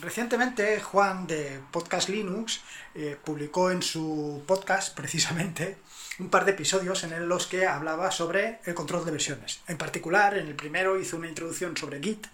Recientemente Juan de Podcast Linux eh, publicó en su podcast precisamente un par de episodios en los que hablaba sobre el control de versiones. En particular, en el primero hizo una introducción sobre Git,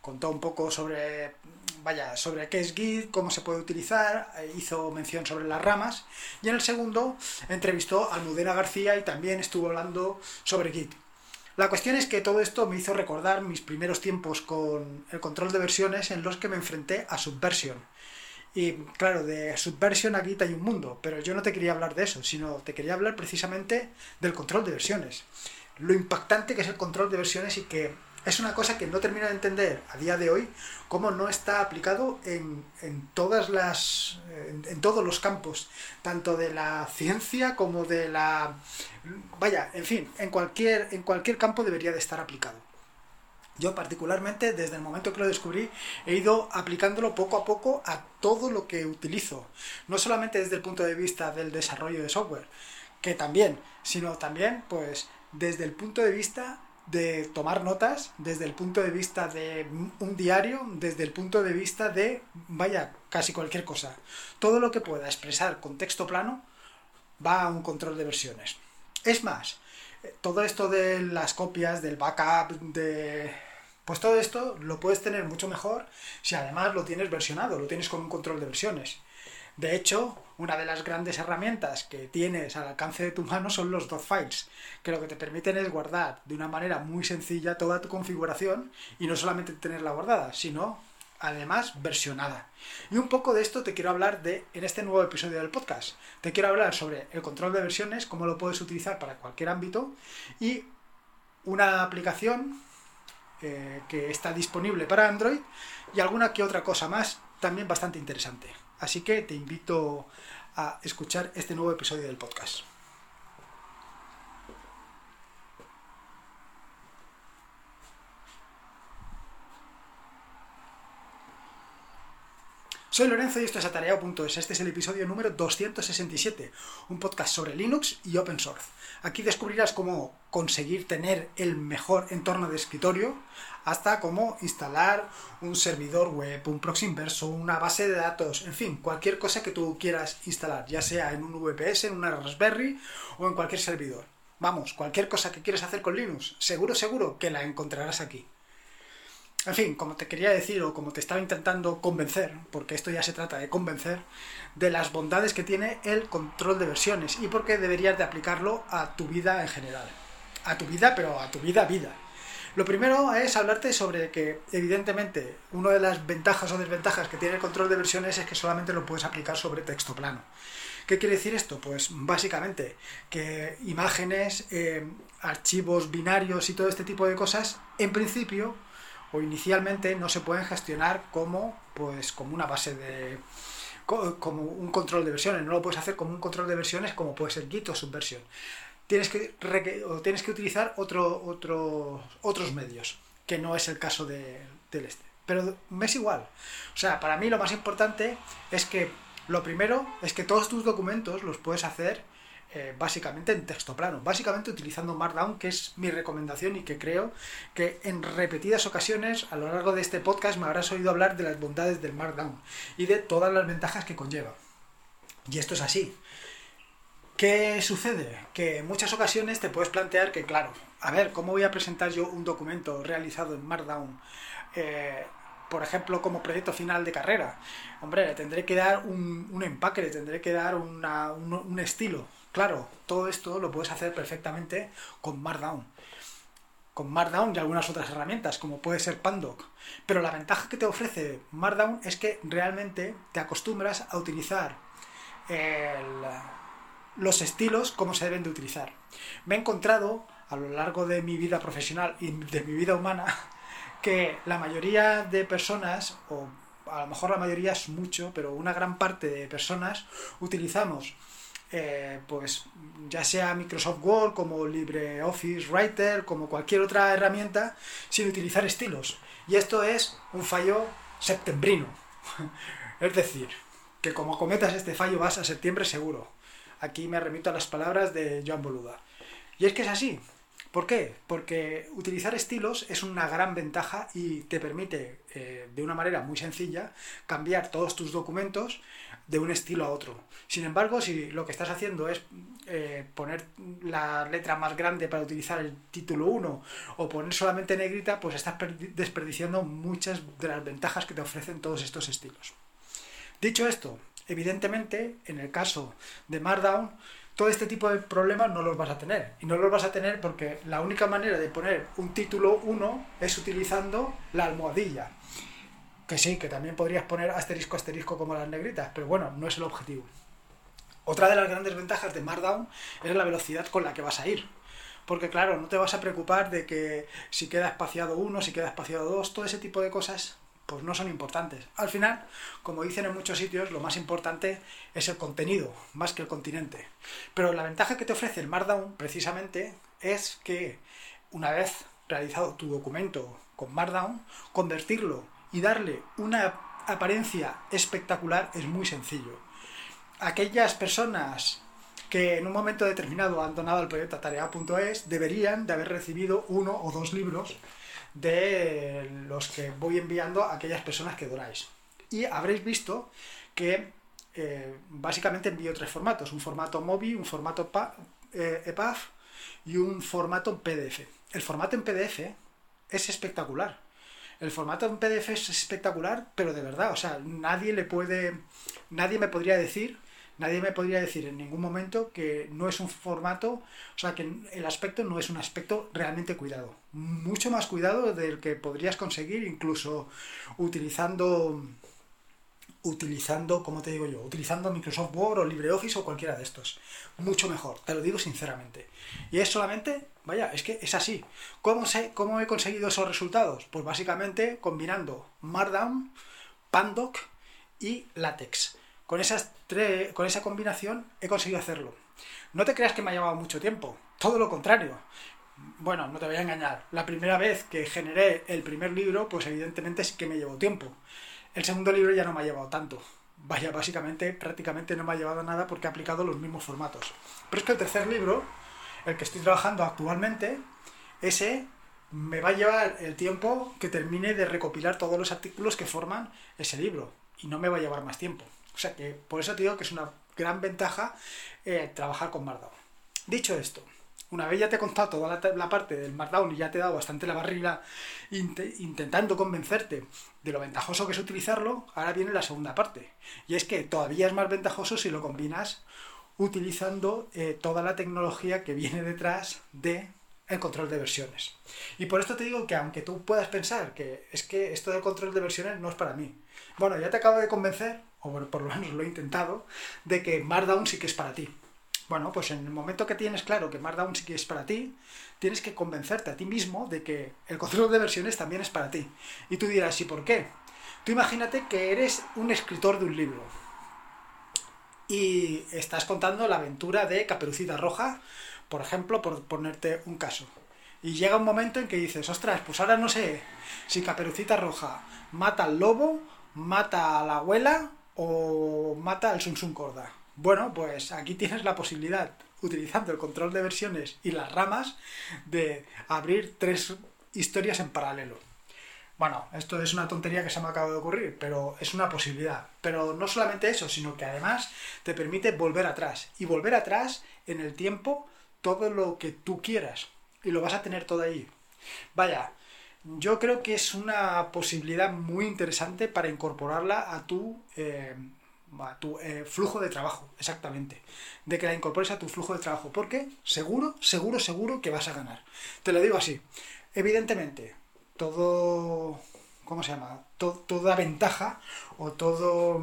contó un poco sobre, vaya, sobre qué es Git, cómo se puede utilizar, eh, hizo mención sobre las ramas, y en el segundo entrevistó a Almudena García y también estuvo hablando sobre Git. La cuestión es que todo esto me hizo recordar mis primeros tiempos con el control de versiones en los que me enfrenté a Subversion. Y claro, de Subversion aquí hay un mundo, pero yo no te quería hablar de eso, sino te quería hablar precisamente del control de versiones. Lo impactante que es el control de versiones y que es una cosa que no termino de entender a día de hoy cómo no está aplicado en, todas las en, todos los campos tanto de la ciencia como de la vaya en fin en cualquier en cualquier campo debería de estar aplicado. Yo particularmente desde el momento que lo descubrí he ido aplicándolo poco a poco a todo lo que utilizo no solamente desde el punto de vista del desarrollo de software que también sino también pues desde el punto de vista de tomar notas desde el punto de vista de un diario, desde el punto de vista de, vaya, casi cualquier cosa. Todo lo que pueda expresar con texto plano va a un control de versiones. Es más, todo esto de las copias, del backup, de... Pues todo esto lo puedes tener mucho mejor si además lo tienes versionado, lo tienes con un control de versiones. De hecho, una de las grandes herramientas que tienes al alcance de tu mano son los files, que lo que te permiten es guardar de una manera muy sencilla toda tu configuración y no solamente tenerla guardada, sino además versionada. Y un poco de esto te quiero hablar de en este nuevo episodio del podcast. Te quiero hablar sobre el control de versiones, cómo lo puedes utilizar para cualquier ámbito y una aplicación eh, que está disponible para Android y alguna que otra cosa más también bastante interesante. Así que te invito a escuchar este nuevo episodio del podcast. Soy Lorenzo y esto es Atareado.es. Este es el episodio número 267, un podcast sobre Linux y Open Source. Aquí descubrirás cómo conseguir tener el mejor entorno de escritorio, hasta cómo instalar un servidor web, un proxy inverso, una base de datos, en fin, cualquier cosa que tú quieras instalar, ya sea en un VPS, en una Raspberry o en cualquier servidor. Vamos, cualquier cosa que quieras hacer con Linux, seguro, seguro que la encontrarás aquí. En fin, como te quería decir o como te estaba intentando convencer, porque esto ya se trata de convencer, de las bondades que tiene el control de versiones y por qué deberías de aplicarlo a tu vida en general. A tu vida, pero a tu vida, vida. Lo primero es hablarte sobre que, evidentemente, una de las ventajas o desventajas que tiene el control de versiones es que solamente lo puedes aplicar sobre texto plano. ¿Qué quiere decir esto? Pues básicamente que imágenes, eh, archivos binarios y todo este tipo de cosas, en principio o inicialmente no se pueden gestionar como, pues, como una base de, como un control de versiones. No lo puedes hacer como un control de versiones como puede ser Git o Subversion tienes que, tienes que utilizar otro, otros medios, que no es el caso de, del este. Pero me es igual. O sea, para mí lo más importante es que lo primero es que todos tus documentos los puedes hacer eh, básicamente en texto plano, básicamente utilizando Markdown, que es mi recomendación y que creo que en repetidas ocasiones a lo largo de este podcast me habrás oído hablar de las bondades del Markdown y de todas las ventajas que conlleva. Y esto es así. ¿Qué sucede? Que en muchas ocasiones te puedes plantear que, claro, a ver, ¿cómo voy a presentar yo un documento realizado en Markdown? Eh, por ejemplo, como proyecto final de carrera. Hombre, le tendré que dar un, empaque, le tendré que dar un, un, estilo. Claro, todo esto lo puedes hacer perfectamente con Markdown. Con Markdown y algunas otras herramientas, como puede ser Pandoc. Pero la ventaja que te ofrece Markdown es que realmente te acostumbras a utilizar los estilos, cómo se deben de utilizar. Me he encontrado a lo largo de mi vida profesional y de mi vida humana que la mayoría de personas, o a lo mejor la mayoría es mucho, pero una gran parte de personas utilizamos eh, pues ya sea Microsoft Word, como LibreOffice Writer, como cualquier otra herramienta, sin utilizar estilos. Y esto es un fallo septembrino. es decir, que como cometas este fallo vas a septiembre seguro. Aquí me remito a las palabras de Joan Boluda. Y es que es así. ¿Por qué? Porque utilizar estilos es una gran ventaja y te permite, eh, de una manera muy sencilla, cambiar todos tus documentos de un estilo a otro. Sin embargo, si lo que estás haciendo es eh, poner la letra más grande para utilizar el título 1 o poner solamente negrita, pues estás desperdiciando muchas de las ventajas que te ofrecen todos estos estilos. Dicho esto, evidentemente, en el caso de Markdown, todo este tipo de problemas no los vas a tener. Y no los vas a tener porque la única manera de poner un título 1 es utilizando la almohadilla. Que sí, que también podrías poner asterisco asterisco como las negritas, pero bueno, no es el objetivo. Otra de las grandes ventajas de Markdown es la velocidad con la que vas a ir. Porque claro, no te vas a preocupar de que si queda espaciado uno, si queda espaciado dos, todo ese tipo de cosas pues no son importantes. Al final, como dicen en muchos sitios, lo más importante es el contenido, más que el continente. Pero la ventaja que te ofrece el Markdown, precisamente, es que una vez realizado tu documento con Markdown, convertirlo y darle una apariencia espectacular es muy sencillo. Aquellas personas que en un momento determinado han donado el proyecto tarea.es deberían de haber recibido uno o dos libros de los que voy enviando a aquellas personas que donáis. Y habréis visto que eh, básicamente envío tres formatos, un formato MOBI, un formato eh, y un formato PDF. El formato en PDF es espectacular. El formato en PDF es espectacular, pero de verdad, o sea, nadie le puede, nadie me podría decir Nadie me podría decir en ningún momento que no es un formato, o sea, que el aspecto no es un aspecto realmente cuidado. Mucho más cuidado del que podrías conseguir incluso utilizando, utilizando, ¿cómo te digo yo? Utilizando Microsoft Word o LibreOffice o cualquiera de estos. Mucho mejor, te lo digo sinceramente. Y es solamente, vaya, es que es así. ¿Cómo, sé, cómo he conseguido esos resultados? Pues básicamente combinando Markdown, Pandoc y Latex. Con, esas tres, con esa combinación he conseguido hacerlo. No te creas que me ha llevado mucho tiempo, todo lo contrario. Bueno, no te voy a engañar. La primera vez que generé el primer libro, pues evidentemente sí que me llevó tiempo. El segundo libro ya no me ha llevado tanto. Vaya, básicamente, prácticamente no me ha llevado nada porque he aplicado los mismos formatos. Pero es que el tercer libro, el que estoy trabajando actualmente, ese me va a llevar el tiempo que termine de recopilar todos los artículos que forman ese libro. Y no me va a llevar más tiempo. O sea que por eso te digo que es una gran ventaja eh, trabajar con Markdown. Dicho esto, una vez ya te he contado toda la, parte del Markdown y ya te he dado bastante la barriga intentando convencerte de lo ventajoso que es utilizarlo, ahora viene la segunda parte. Y es que todavía es más ventajoso si lo combinas utilizando eh, toda la tecnología que viene detrás de el control de versiones. Y por esto te digo que aunque tú puedas pensar que es que esto del control de versiones no es para mí, bueno, ya te acabo de convencer o por lo menos lo he intentado, de que Markdown sí que es para ti. Bueno, pues en el momento que tienes claro que Markdown sí que es para ti, tienes que convencerte a ti mismo de que el control de versiones también es para ti. Y tú dirás, ¿y por qué? Tú imagínate que eres un escritor de un libro y estás contando la aventura de Caperucita Roja, por ejemplo, por ponerte un caso. Y llega un momento en que dices, ostras, pues ahora no sé si Caperucita Roja mata al lobo, mata a la abuela o mata al Sun Corda. Bueno, pues aquí tienes la posibilidad, utilizando el control de versiones y las ramas, de abrir tres historias en paralelo. Bueno, esto es una tontería que se me acaba de ocurrir, pero es una posibilidad. Pero no solamente eso, sino que además te permite volver atrás. Y volver atrás en el tiempo todo lo que tú quieras. Y lo vas a tener todo ahí. Vaya, yo creo que es una posibilidad muy interesante para incorporarla a tu, eh, eh, flujo de trabajo, exactamente. De que la incorpores a tu flujo de trabajo. Porque seguro, seguro, seguro que vas a ganar. Te lo digo así. Evidentemente, todo. ¿Cómo se llama? toda ventaja o todo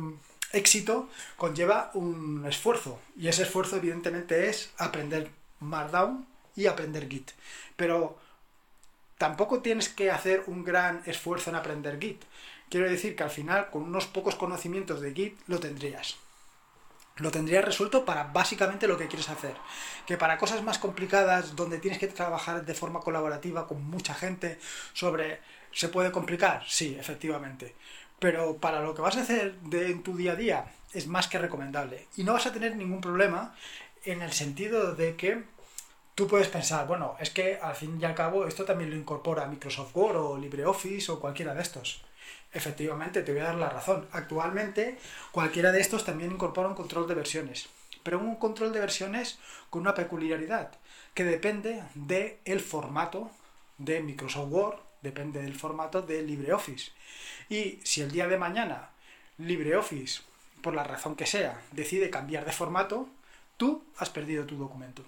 éxito conlleva un esfuerzo. Y ese esfuerzo, evidentemente, es aprender Markdown y aprender Git. Pero tampoco tienes que hacer un gran esfuerzo en aprender Git. Quiero decir que al final, con unos pocos conocimientos de Git, lo tendrías. Lo tendrías resuelto para básicamente lo que quieres hacer. Que para cosas más complicadas, donde tienes que trabajar de forma colaborativa con mucha gente, sobre... ¿Se puede complicar? Sí, efectivamente. Pero para lo que vas a hacer de, en tu día a día, es más que recomendable. Y no vas a tener ningún problema en el sentido de que tú puedes pensar, bueno, es que al fin y al cabo esto también lo incorpora Microsoft Word o LibreOffice o cualquiera de estos. Efectivamente, te voy a dar la razón. Actualmente cualquiera de estos también incorpora un control de versiones, pero un control de versiones con una peculiaridad que depende del formato de Microsoft Word, depende del formato de LibreOffice. Y si el día de mañana LibreOffice, por la razón que sea, decide cambiar de formato, tú has perdido tu documento.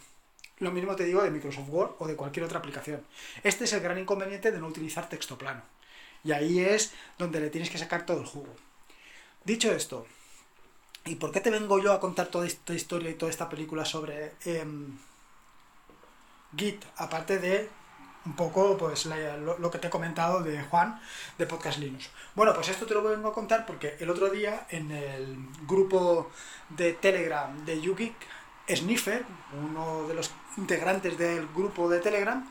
Lo mismo te digo de Microsoft Word o de cualquier otra aplicación. Este es el gran inconveniente de no utilizar texto plano. Y ahí es donde le tienes que sacar todo el jugo. Dicho esto, ¿y por qué te vengo yo a contar toda esta historia y toda esta película sobre em, Git? Aparte de un poco pues lo, que te he comentado de Juan de Podcast Linux. Bueno, pues esto te lo vengo a contar porque el otro día en el grupo de Telegram de YouGeek, Sniffer, uno de los integrantes del grupo de Telegram,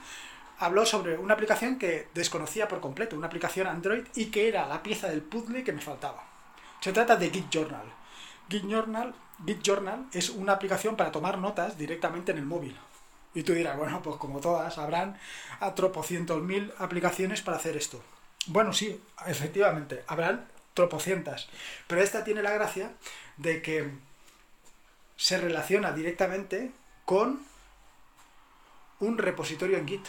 habló sobre una aplicación que desconocía por completo, una aplicación Android y que era la pieza del puzzle que me faltaba. Se trata de Git Journal. Git Journal, Git Journal es una aplicación para tomar notas directamente en el móvil. Y tú dirás, bueno, pues como todas, habrán a tropocientos mil aplicaciones para hacer esto. Bueno, sí, efectivamente, habrán tropocientas. Pero esta tiene la gracia de que se relaciona directamente con un repositorio en Git.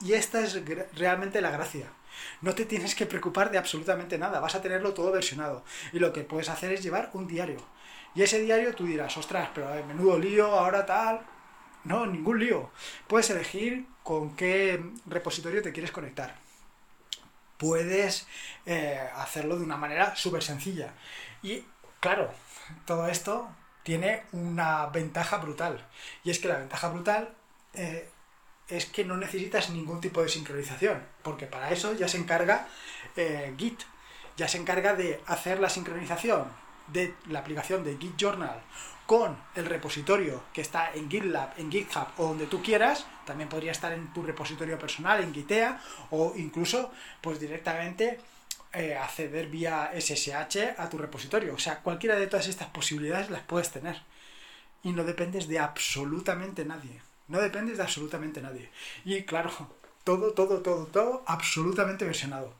Y esta es realmente la gracia. No te tienes que preocupar de absolutamente nada, vas a tenerlo todo versionado. Y lo que puedes hacer es llevar un diario. Y ese diario tú dirás, ostras, pero a menudo lío, ahora tal. No, ningún lío. Puedes elegir con qué repositorio te quieres conectar. Puedes eh, hacerlo de una manera súper sencilla. Y claro, todo esto tiene una ventaja brutal. Y es que la ventaja brutal eh, es que no necesitas ningún tipo de sincronización, porque para eso ya se encarga eh, Git, ya se encarga de hacer la sincronización de la aplicación de Git Journal con el repositorio que está en GitLab, en GitHub o donde tú quieras, también podría estar en tu repositorio personal, en Gitea, o incluso pues directamente eh, acceder vía SSH a tu repositorio. O sea, cualquiera de todas estas posibilidades las puedes tener. Y no dependes de absolutamente nadie. No dependes de absolutamente nadie. Y claro, todo, todo, todo, todo absolutamente versionado.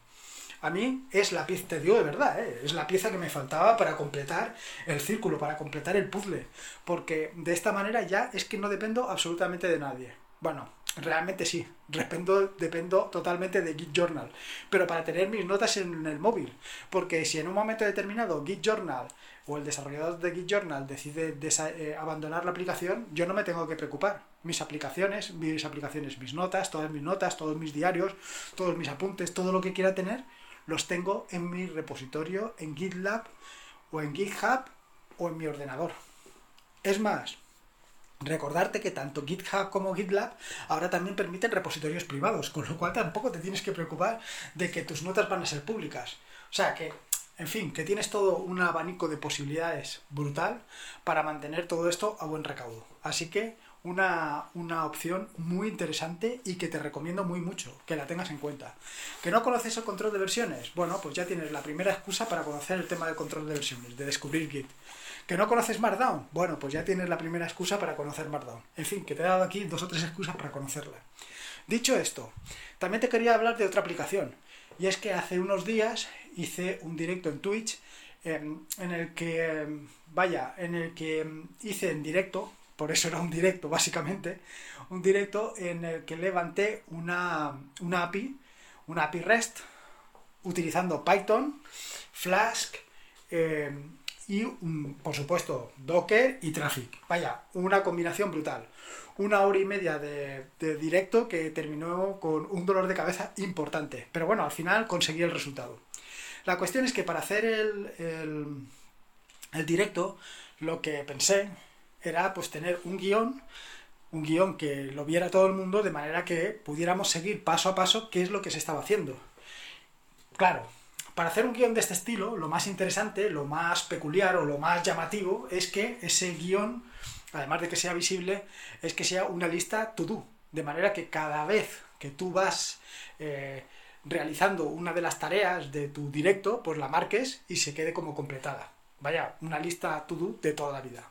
A mí es la pieza, te digo de verdad, ¿eh? es la pieza que me faltaba para completar el círculo, para completar el puzzle. Porque de esta manera ya es que no dependo absolutamente de nadie. Bueno, realmente sí, dependo, dependo totalmente de Git Journal. Pero para tener mis notas en el móvil. Porque si en un momento determinado Git Journal o el desarrollador de Git Journal decide eh, abandonar la aplicación, yo no me tengo que preocupar. Mis aplicaciones, mis aplicaciones, mis notas, todas mis notas, todos mis diarios, todos mis apuntes, todo lo que quiera tener, los tengo en mi repositorio, en GitLab o en GitHub o en mi ordenador. Es más, recordarte que tanto GitHub como GitLab ahora también permiten repositorios privados, con lo cual tampoco te tienes que preocupar de que tus notas van a ser públicas. O sea que en fin, que tienes todo un abanico de posibilidades brutal para mantener todo esto a buen recaudo. Así que una, una, opción muy interesante y que te recomiendo muy mucho, que la tengas en cuenta. ¿Que no conoces el control de versiones? Bueno, pues ya tienes la primera excusa para conocer el tema del control de versiones, de descubrir Git. ¿Que no conoces Markdown? Bueno, pues ya tienes la primera excusa para conocer Markdown. En fin, que te he dado aquí dos o tres excusas para conocerla. Dicho esto, también te quería hablar de otra aplicación. Y es que hace unos días hice un directo en Twitch em, en el que, em, vaya, en el que em, hice en directo, por eso era un directo básicamente, un directo en el que levanté una, una API, una API REST, utilizando Python, Flask y, por supuesto, Docker y Traffic. Vaya, una combinación brutal una hora y media de, directo que terminó con un dolor de cabeza importante. Pero bueno, al final conseguí el resultado. La cuestión es que para hacer el, el, directo, lo que pensé era pues tener un guion, un guion que lo viera todo el mundo de manera que pudiéramos seguir paso a paso qué es lo que se estaba haciendo. Claro, para hacer un guion de este estilo, lo más interesante, lo más peculiar o lo más llamativo es que ese guion además de que sea visible, es que sea una lista to do. De manera que cada vez que tú vas eh, realizando una de las tareas de tu directo, pues la marques y se quede como completada. Vaya, una lista to do de toda la vida.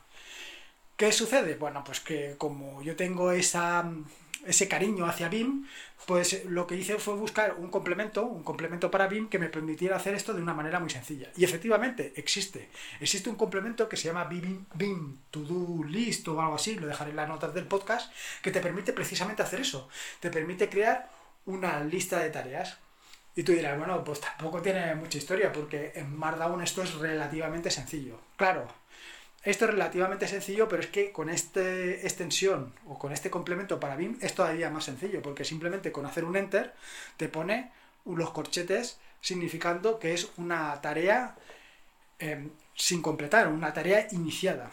¿Qué sucede? Bueno, pues que como yo tengo esa, ese cariño hacia BIM, pues lo que hice fue buscar un complemento, un complemento para BIM que me permitiera hacer esto de una manera muy sencilla. Y efectivamente existe. Existe un complemento que se llama BIM, BIM To Do List o algo así, lo dejaré en las notas del podcast, que te permite precisamente hacer eso. Te permite crear una lista de tareas. Y tú dirás, bueno, pues tampoco tiene mucha historia, porque en Markdown esto es relativamente sencillo. Claro, esto es relativamente sencillo, pero es que con esta extensión o con este complemento para BIM es todavía más sencillo, porque simplemente con hacer un enter te pone los corchetes significando que es una tarea em, sin completar, una tarea iniciada.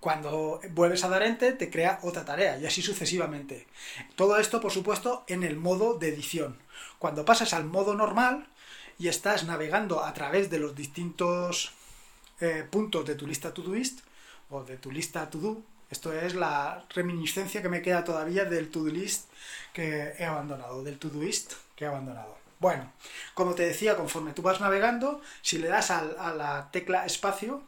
Cuando vuelves a dar enter te crea otra tarea y así sucesivamente. Todo esto, por supuesto, en el modo de edición. Cuando pasas al modo normal y estás navegando a través de los distintos eh, puntos de tu lista Todoist o de tu lista To Do. Esto es la reminiscencia que me queda todavía del To Do List que he abandonado, del Todoist que he abandonado. Bueno, como te decía, conforme tú vas navegando, si le das a la tecla espacio,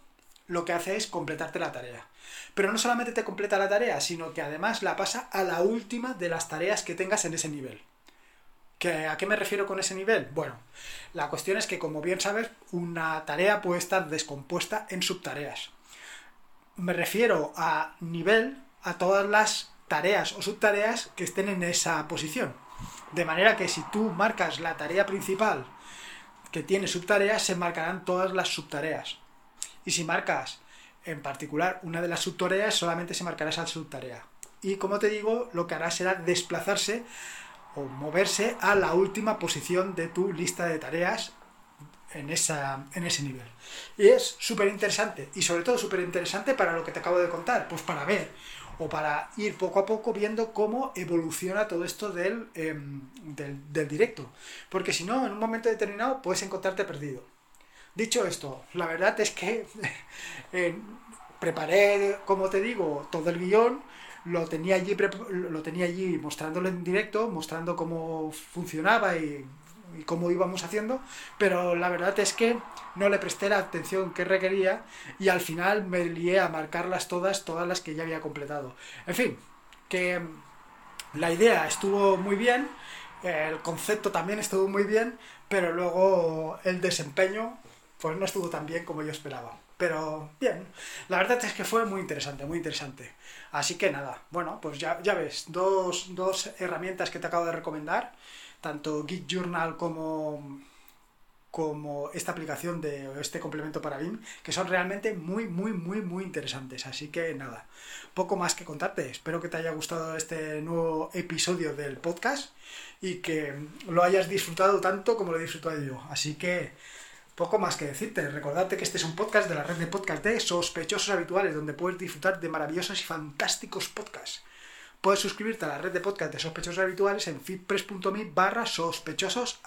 lo que hace es completarte la tarea. Pero no solamente te completa la tarea, sino que además la pasa a la última de las tareas que tengas en ese nivel. ¿A qué me refiero con ese nivel? Bueno, la cuestión es que, como bien sabes, una tarea puede estar descompuesta en subtareas. Me refiero a nivel a todas las tareas o subtareas que estén en esa posición. De manera que si tú marcas la tarea principal que tiene subtareas, se marcarán todas las subtareas. Y si marcas en particular una de las subtareas, solamente se marcará esa subtarea. Y como te digo, lo que hará será desplazarse o moverse a la última posición de tu lista de tareas en, esa, en ese nivel. Y es súper interesante, y sobre todo súper interesante para lo que te acabo de contar, pues para ver o para ir poco a poco viendo cómo evoluciona todo esto del, em, del, directo. Porque si no, en un momento determinado puedes encontrarte perdido. Dicho esto, la verdad es que eh, preparé, como te digo, todo el guion, lo tenía allí, lo tenía allí mostrándolo en directo, mostrando cómo funcionaba y, cómo íbamos haciendo, pero la verdad es que no le presté la atención que requería y al final me lié a marcarlas todas, todas las que ya había completado. En fin, que la idea estuvo muy bien, el concepto también estuvo muy bien, pero luego el desempeño pues no estuvo tan bien como yo esperaba. Pero bien, la verdad es que fue muy interesante, muy interesante. Así que nada, bueno, pues ya, ves, dos, dos herramientas que te acabo de recomendar, tanto Git Journal como, como esta aplicación de este complemento para BIM, que son realmente muy, muy, muy, muy interesantes. Así que nada, poco más que contarte. Espero que te haya gustado este nuevo episodio del podcast y que lo hayas disfrutado tanto como lo he disfrutado yo. Así que poco más que decirte. Recordarte que este es un podcast de la red de podcast de sospechosos habituales, donde puedes disfrutar de maravillosos y fantásticos podcasts. Puedes suscribirte a la red de podcast de sospechosos habituales en fitpress.me barra sospechosos.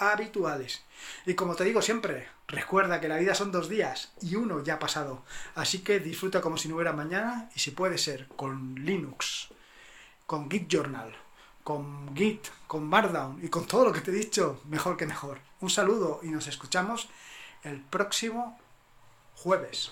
Y como te digo siempre, recuerda que la vida son dos días y uno ya ha pasado. Así que disfruta como si no hubiera mañana y si puede ser con Linux, con Git Journal, con Git, con Markdown y con todo lo que te he dicho, mejor que mejor. Un saludo y nos escuchamos el próximo jueves.